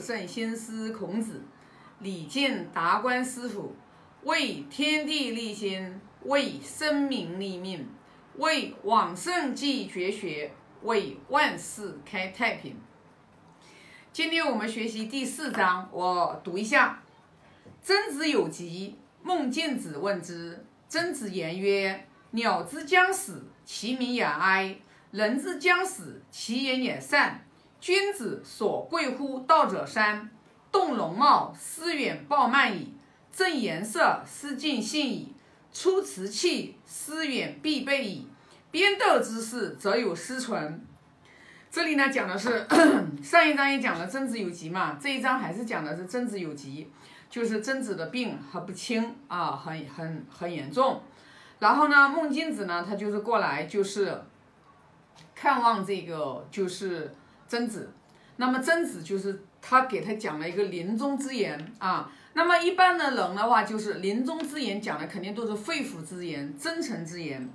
圣先师孔子，礼敬达观师傅，为天地立心，为生民立命，为往圣继绝学，为万世开太平。今天我们学习第四章，我读一下：曾子有疾，孟敬子问之。曾子言曰：“鸟之将死，其鸣也哀；人之将死，其言也善。君子所贵乎道者三：动容貌，思远暴慢矣；正颜色，思近信矣；出辞器，思远必备矣。边斗之事，则有失存。”这里呢讲的是 上一章也讲了曾子有疾嘛，这一章还是讲的是曾子有疾。就是曾子的病还不轻啊，很很很严重。然后呢，孟敬子呢，他就是过来就是看望这个就是曾子。那么曾子就是他给他讲了一个临终之言啊。那么一般的人的话，就是临终之言讲的肯定都是肺腑之言、真诚之言。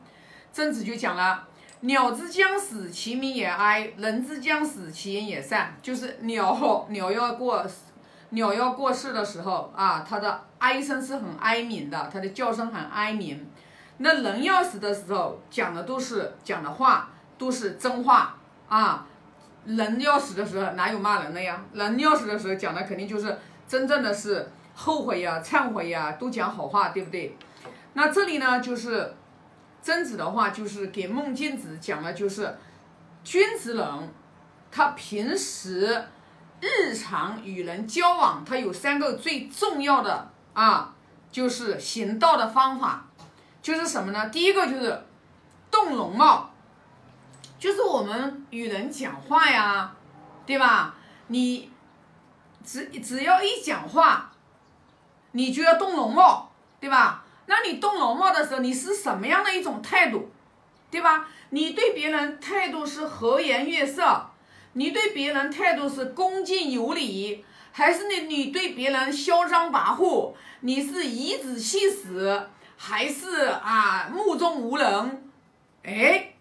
曾子就讲了：“鸟之将死，其鸣也哀；人之将死，其言也善。”就是鸟鸟要过。鸟要过世的时候啊，它的哀声是很哀鸣的，它的叫声很哀鸣。那人要死的时候，讲的都是讲的话都是真话啊。人要死的时候哪有骂人的呀？人要死的时候讲的肯定就是真正的是后悔呀、忏悔呀，都讲好话，对不对？那这里呢，就是曾子的话，就是给孟敬子讲的，就是君子人，他平时。日常与人交往，他有三个最重要的啊，就是行道的方法，就是什么呢？第一个就是动容貌，就是我们与人讲话呀，对吧？你只只要一讲话，你就要动容貌，对吧？那你动容貌的时候，你是什么样的一种态度，对吧？你对别人态度是和颜悦色。你对别人态度是恭敬有礼，还是你你对别人嚣张跋扈？你是颐指气使，还是啊目中无人？哎，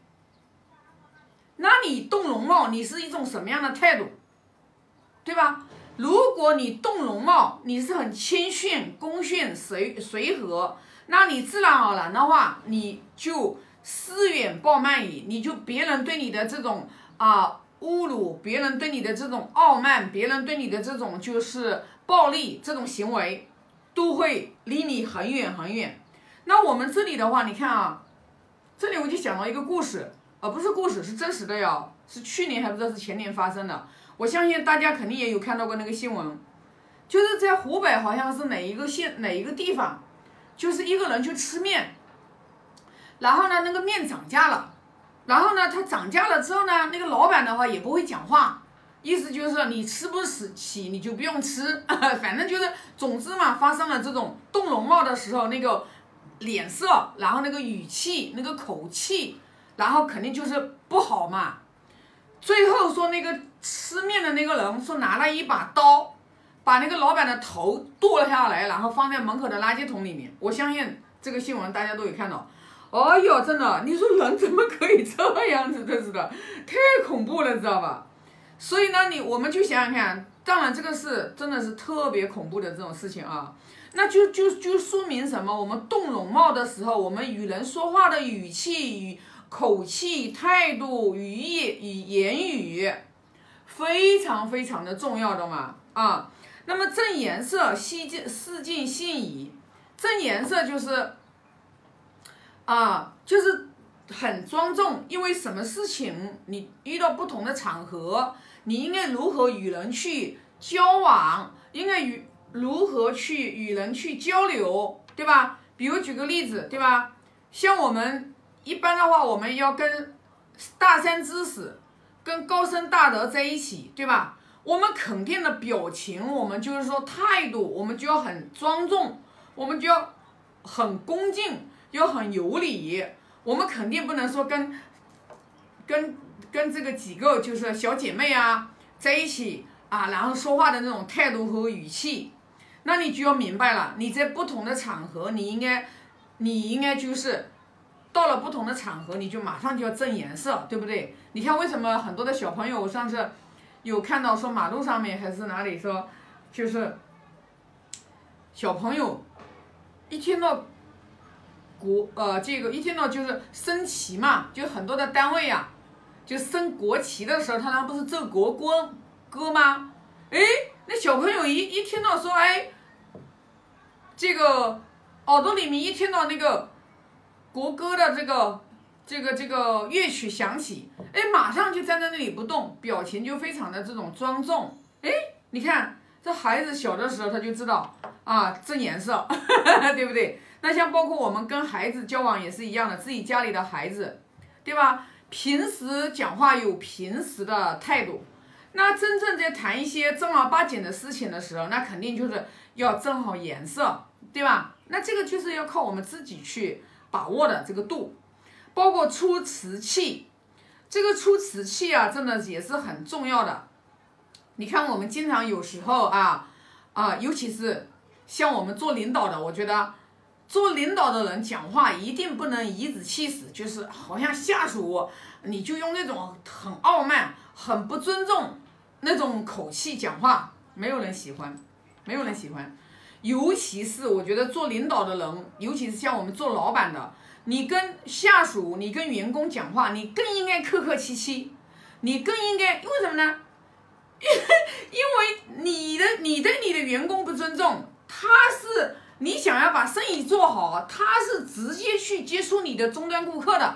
你是一种什么样的态度？对吧？如果你动容貌，你是很谦逊、恭逊、随随和，那你自然而然的话，你就思远暴慢矣，你就别人对你的这种啊。侮辱别人对你的这种傲慢，别人对你的这种就是暴力这种行为，都会离你很远很远。那我们这里的话，你看啊，这里我就讲了一个故事，而不是故事，是真实的哟，是去年还不知道是前年发生的。我相信大家肯定也有看到过那个新闻，就是在湖北好像是哪一个县哪一个地方，就是一个人去吃面，然后呢，那个面涨价了。然后呢，它涨价了之后呢，那个老板的话也不会讲话，意思就是你吃不死起你就不用吃，反正就是总之嘛，发生了这种动容貌的时候，那个脸色，然后那个语气，那个口气，然后肯定就是不好嘛。最后说那个吃面的那个人说拿了一把刀，把那个老板的头剁下来，然后放在门口的垃圾桶里面。我相信这个新闻大家都有看到。哎呦，真的，你说人怎么可以这样子？真是的，太恐怖了，知道吧？所以呢，你我们就想想看，当然这个是真的是特别恐怖的这种事情啊。那就就就说明什么？我们动容貌的时候，我们与人说话的语气、语口气、态度、语义与言语，非常非常的重要的嘛啊。那么正颜色，西尽四尽信矣。正颜色就是。啊，就是很庄重，因为什么事情你遇到不同的场合，你应该如何与人去交往，应该与如何去与人去交流，对吧？比如举个例子，对吧？像我们一般的话，我们要跟大山知识、跟高僧大德在一起，对吧？我们肯定的表情，我们就是说态度，我们就要很庄重，我们就要很恭敬。要很有礼，我们肯定不能说跟跟跟这个几个就是小姐妹啊在一起啊，然后说话的那种态度和语气，那你就要明白了，你在不同的场合，你应该你应该就是到了不同的场合，你就马上就要正颜色，对不对？你看为什么很多的小朋友，我上次有看到说马路上面还是哪里说，就是小朋友一听到国呃这个一听到就是升旗嘛，就很多的单位呀、就升国旗的时候，他那不是奏国歌歌吗？哎，那小朋友一一听到说哎，这个耳朵里面一听到那个国歌的这个这个这个乐曲响起，哎，马上就站在那里不动，表情就非常的这种庄重。哎，你看这孩子小的时候他就知道啊正颜色，对不对？那像包括我们跟孩子交往也是一样的，自己家里的孩子，对吧？平时讲话有平时的态度，那真正在谈一些正儿八经的事情的时候，那肯定就是要正好颜色，对吧？那这个就是要靠我们自己去把握的这个度，包括出瓷器，这个出瓷器啊，真的也是很重要的。你看，我们经常有时候啊啊，尤其是像我们做领导的，我觉得做领导的人讲话一定不能颐指气使，就是好像下属你就用那种很傲慢、很不尊重那种口气讲话，没有人喜欢，没有人喜欢。尤其是我觉得做领导的人，尤其是像我们做老板的，你跟下属、你跟员工讲话，你更应该客客气气，你更应该因为什么呢？因为你的你对你的员工不尊重，他是你想要把生意做好，他是直接去接触你的终端顾客的。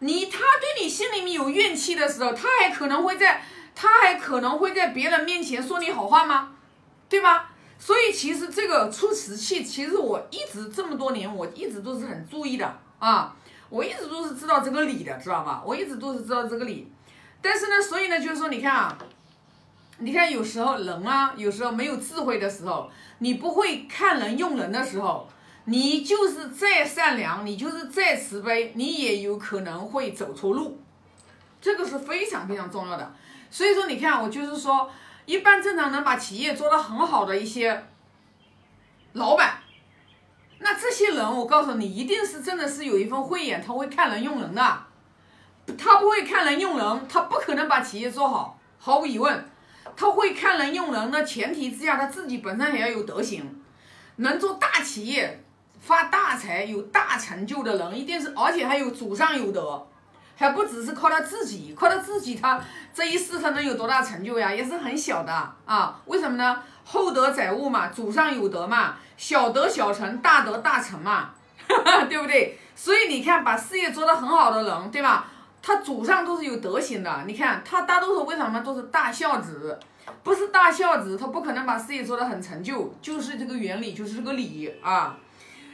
你他对你心里面有怨气的时候，他还可能会在他还可能会在别人面前说你好话吗？对吧？所以其实这个出瓷器，其实我一直这么多年，我一直都是很注意的啊，我一直都是知道这个理的，知道吧？我一直都是知道这个理。但是呢，所以呢，就是说，你看啊，你看有时候人啊，有时候没有智慧的时候，你不会看人用人的时候，你就是再善良，你就是再慈悲，你也有可能会走错路，这个是非常非常重要的。所以说，你看，我就是说，一般正常能把企业做得很好的一些老板，那这些人，我告诉你，一定是真的是有一份慧眼，他会看人用人的。他不会看人用人，他不可能把企业做好，毫无疑问。他会看人用人的前提之下，他自己本身也要有德行，能做大企业、发大财、有大成就的人，一定是，而且还有祖上有德，还不只是靠他自己，靠他自己，他这一世他能有多大成就呀？也是很小的啊。为什么呢？厚德载物嘛，祖上有德嘛，小德小成，大德大成嘛，对不对？所以你看，把事业做得很好的人，对吧？他祖上都是有德行的，你看他大多数为什么都是大孝子？不是大孝子，他不可能把事业做得很成就，就是这个原理，就是这个理啊。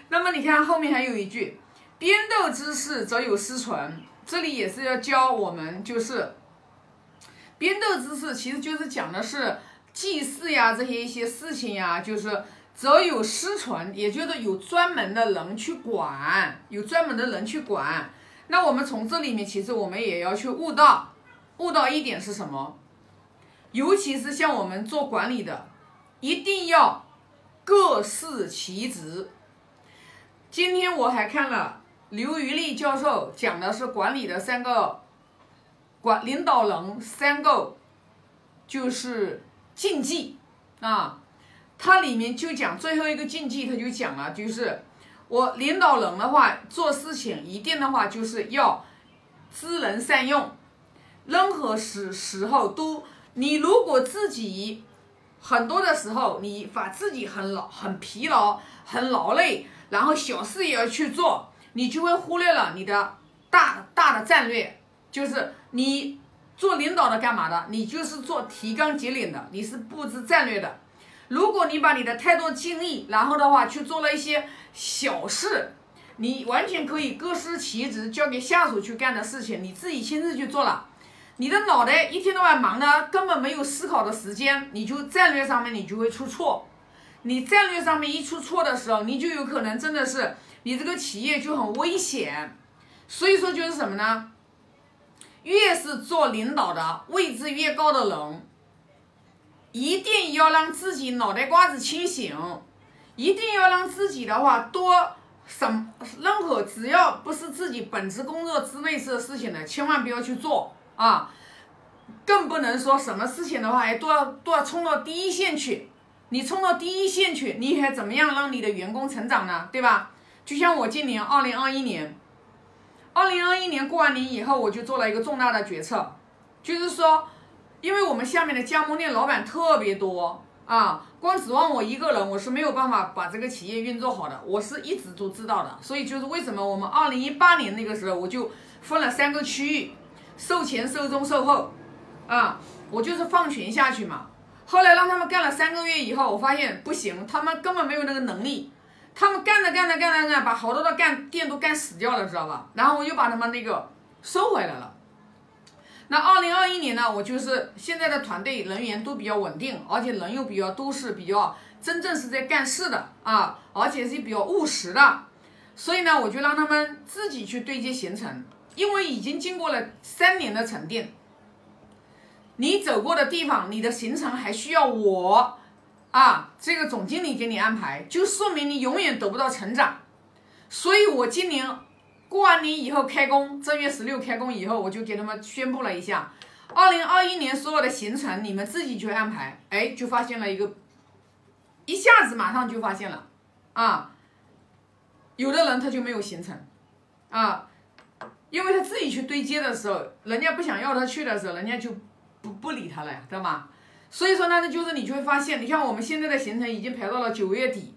那么你看后面还有一句，编斗之事则有失存，这里也是要教我们，就是编斗之事，其实就是讲的是祭祀呀这些一些事情呀，就是则有失传，也就是有专门的人去管，有专门的人去管。那我们从这里面，其实我们也要去悟到，悟到一点是什么？尤其是像我们做管理的，一定要各司其职。今天我还看了刘余力教授讲的是管理的三个管领导人三个就是禁忌啊，它里面就讲最后一个禁忌，他就讲了，就是。我领导人的话，做事情一定的话就是要知人善用，任何时时候都，你如果自己很多的时候，你把自己很劳、很疲劳、很劳累，然后小事也要去做，你就会忽略了你的大大的战略，就是你做领导的干嘛的？你就是做提纲挈领的，你是布置战略的。如果你把你的太多精力，然后的话去做了一些小事，你完全可以各司其职，交给下属去干的事情，你自己亲自去做了，你的脑袋一天到晚忙的，根本没有思考的时间，你就战略上面你就会出错，你战略上面一出错的时候，你就有可能真的是你这个企业就很危险，所以说就是什么呢？越是做领导的位置越高的人。一定要让自己脑袋瓜子清醒，一定要让自己的话多什任何只要不是自己本职工作之类的事情的，千万不要去做啊！更不能说什么事情的话，哎，都要都要冲到第一线去。你冲到第一线去，你还怎么样让你的员工成长呢？对吧？就像我今年二零二一年，二零二一年过完年以后，我就做了一个重大的决策，就是说，因为我们下面的加盟店老板特别多啊，光指望我一个人，我是没有办法把这个企业运作好的。我是一直都知道的，所以就是为什么我们二零一八年那个时候，我就分了三个区域，售前、售中、售后，啊，我就是放权下去嘛。后来让他们干了三个月以后，我发现不行，他们根本没有那个能力。他们干着干着干着干，把好多的干店都干死掉了，知道吧？然后我又把他们那个收回来了。那二零二一年呢，我就是现在的团队人员都比较稳定，而且人又比较都是比较真正是在干事的啊，而且是比较务实的。所以呢，我就让他们自己去对接行程，因为已经经过了三年的沉淀。你走过的地方，你的行程还需要我啊，这个总经理给你安排，就说明你永远得不到成长。所以我今年过完年以后开工，正月十六开工以后，我就给他们宣布了一下，二零二一年所有的行程你们自己去安排。哎，就发现了一个，一下子马上就发现了啊，有的人他就没有行程啊，因为他自己去对接的时候，人家不想要他去的时候，人家就。不不理他了呀，知道吗？所以说呢，就是你就会发现，你看我们现在的行程已经排到了九月底，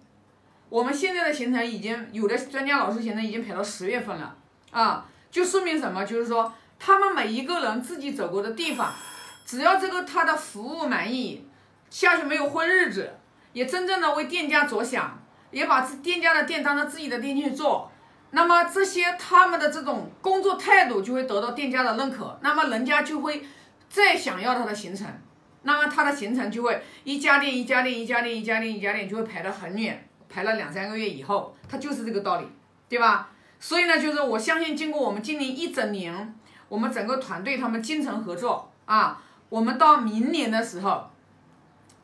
我们现在的行程已经有的专家老师行程已经排到十月份了啊，就说明什么？就是说他们每一个人自己走过的地方，只要这个他的服务满意，下去没有混日子，也真正的为店家着想，也把店家的店当成自己的店去做，那么这些他们的这种工作态度就会得到店家的认可，那么人家就会。再想要他的行程，那么他的行程就会一家店一家店一家店一家店一家店就会排得很远，排了两三个月以后，他就是这个道理，对吧？所以呢，就是我相信经过我们今年一整年，我们整个团队他们精诚合作啊，我们到明年的时候，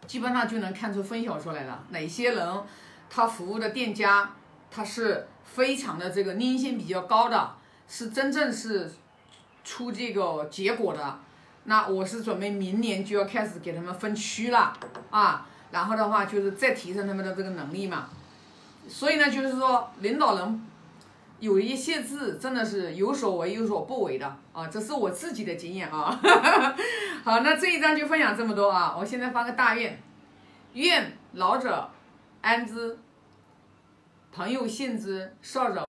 基本上就能看出分晓出来了，哪些人他服务的店家他是非常的这个粘性比较高的，是真正是出这个结果的。那我是准备明年就要开始给他们分区了啊，然后的话就是再提升他们的这个能力嘛。所以呢，就是说领导人有一些字真的是有所为有所不为的啊，这是我自己的经验啊。好，那这一章就分享这么多啊，我现在发个大愿，愿老者安之，朋友信之，少者。